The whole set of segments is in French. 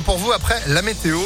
pour vous après la météo.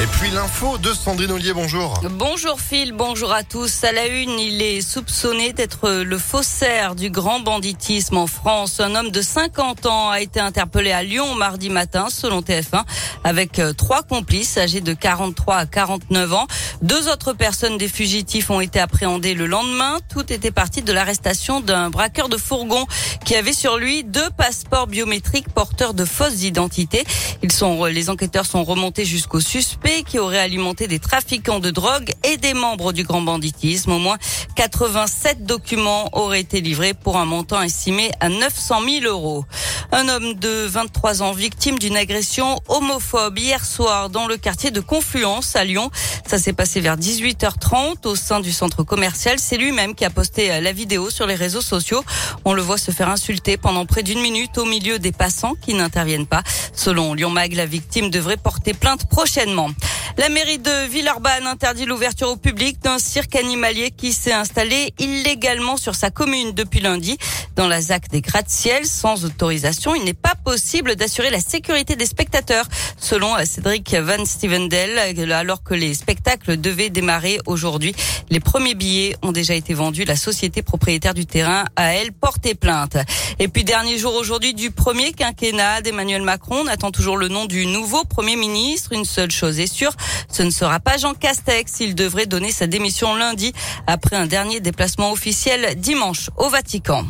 Et puis l'info de Sandrine Ollier, bonjour. Bonjour Phil, bonjour à tous. À la une, il est soupçonné d'être le faussaire du grand banditisme en France. Un homme de 50 ans a été interpellé à Lyon mardi matin, selon TF1, avec euh, trois complices âgés de 43 à 49 ans. Deux autres personnes des fugitifs ont été appréhendées le lendemain. Tout était parti de l'arrestation d'un braqueur de fourgon qui avait sur lui deux passeports biométriques porteurs de fausses identités. Ils sont, les enquêteurs sont remontés jusqu'au suspect qui aurait alimenté des trafiquants de drogue et des membres du grand banditisme. Au moins 87 documents auraient été livrés pour un montant estimé à 900 000 euros. Un homme de 23 ans victime d'une agression homophobe hier soir dans le quartier de Confluence à Lyon. Ça s'est passé vers 18h30 au sein du centre commercial. C'est lui-même qui a posté la vidéo sur les réseaux sociaux. On le voit se faire insulter pendant près d'une minute au milieu des passants qui n'interviennent pas. Selon Lyon Mag, la victime devrait porter plainte prochainement. La mairie de Villeurbanne interdit l'ouverture au public d'un cirque animalier qui s'est installé illégalement sur sa commune depuis lundi. Dans la ZAC des gratte-ciel, sans autorisation, il n'est pas possible d'assurer la sécurité des spectateurs, selon Cédric Van Stevendel, alors que les spectacles devaient démarrer aujourd'hui. Les premiers billets ont déjà été vendus. La société propriétaire du terrain a, elle, porté plainte. Et puis, dernier jour aujourd'hui du premier quinquennat d'Emmanuel Macron. On attend toujours le nom du nouveau premier ministre. Une seule chose est sûre, ce ne sera pas Jean Castex. Il devrait donner sa démission lundi après un dernier déplacement officiel dimanche au Vatican.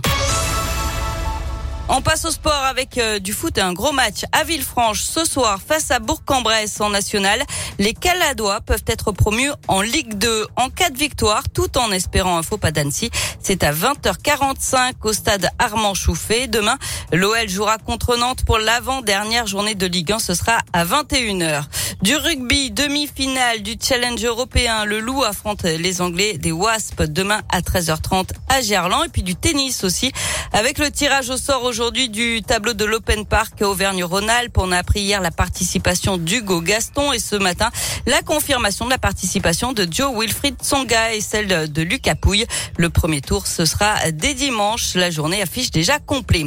On passe au sport avec euh, du foot et un gros match à Villefranche ce soir face à Bourg-en-Bresse en national. Les Caladois peuvent être promus en Ligue 2 en cas de victoire tout en espérant un faux pas d'Annecy. C'est à 20h45 au stade Armand Chouffé. Demain, l'OL jouera contre Nantes pour l'avant-dernière journée de Ligue 1. Ce sera à 21h. Du rugby, demi-finale du challenge européen. Le Loup affronte les Anglais des Wasps demain à 13h30 à Gerland. Et puis du tennis aussi avec le tirage au sort aujourd'hui du tableau de l'Open Park Auvergne-Rhône-Alpes. On a appris hier la participation d'Hugo Gaston et ce matin, la confirmation de la participation de Joe Wilfried Tsonga et celle de Lucas Pouille. Le premier tour, ce sera dès dimanche. La journée affiche déjà complet.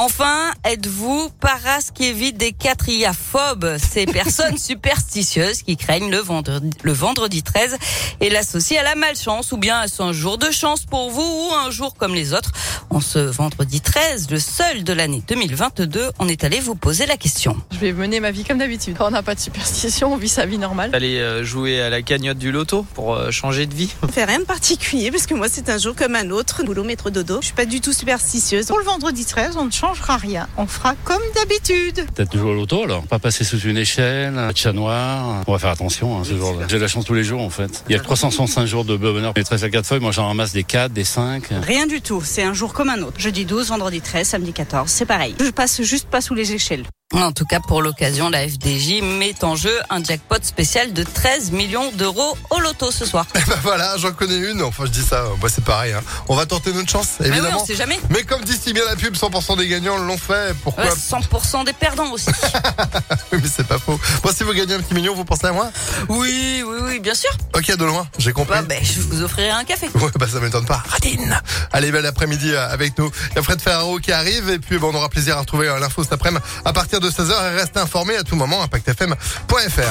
Enfin, êtes-vous paraskiévite des quatriaphobes, ces personnes superstitieuses qui craignent le vendredi, le vendredi 13 et l'associent à la malchance ou bien est-ce un jour de chance pour vous ou un jour comme les autres? En ce vendredi 13, le seul de l'année 2022, on est allé vous poser la question. Je vais mener ma vie comme d'habitude. On n'a pas de superstition, on vit sa vie normale. Aller euh, jouer à la cagnotte du loto pour euh, changer de vie? On fait rien de particulier parce que moi c'est un jour comme un autre. Boulot, métro, dodo. Je suis pas du tout superstitieuse. Pour le vendredi 13, on ne changera rien. On fera comme d'habitude. Peut-être au loto alors. Pas passer sous une échelle, un chat noir. On va faire attention hein, ce jour-là. J'ai la chance tous les jours en fait. Il y a 365 jours de bonheur. Les 13 à 4 feuilles, moi j'en ramasse des 4, des 5. Rien du tout. C'est un jour comme un autre. Jeudi 12, vendredi 13, samedi 14. C'est pareil. Je passe juste pas sous les échelles. En tout cas, pour l'occasion, la FDJ met en jeu un jackpot spécial de 13 millions d'euros au loto ce soir. Et ben voilà, j'en connais une. Enfin, je dis ça, moi c'est pareil. Hein. On va tenter notre chance, Mais oui, évidemment. on sait jamais. Mais comme dit si bien la pub, 100% des gagnants l'ont fait. Pourquoi Ouais, 100% des perdants aussi. Oui, mais c'est pas faux. Moi, si vous gagnez un petit million, vous pensez à moi? Oui, oui, oui, bien sûr. Ok, de loin, j'ai compris. Bah, ben, je vous offrirai un café. Ouais, bah ça m'étonne pas. Radine. Allez, bel après-midi euh, avec nous. Il y a Fred Ferraro qui arrive et puis bon, on aura plaisir à retrouver euh, l'info cet après-midi à partir de 16h et restez informés à tout moment impactfm.fr.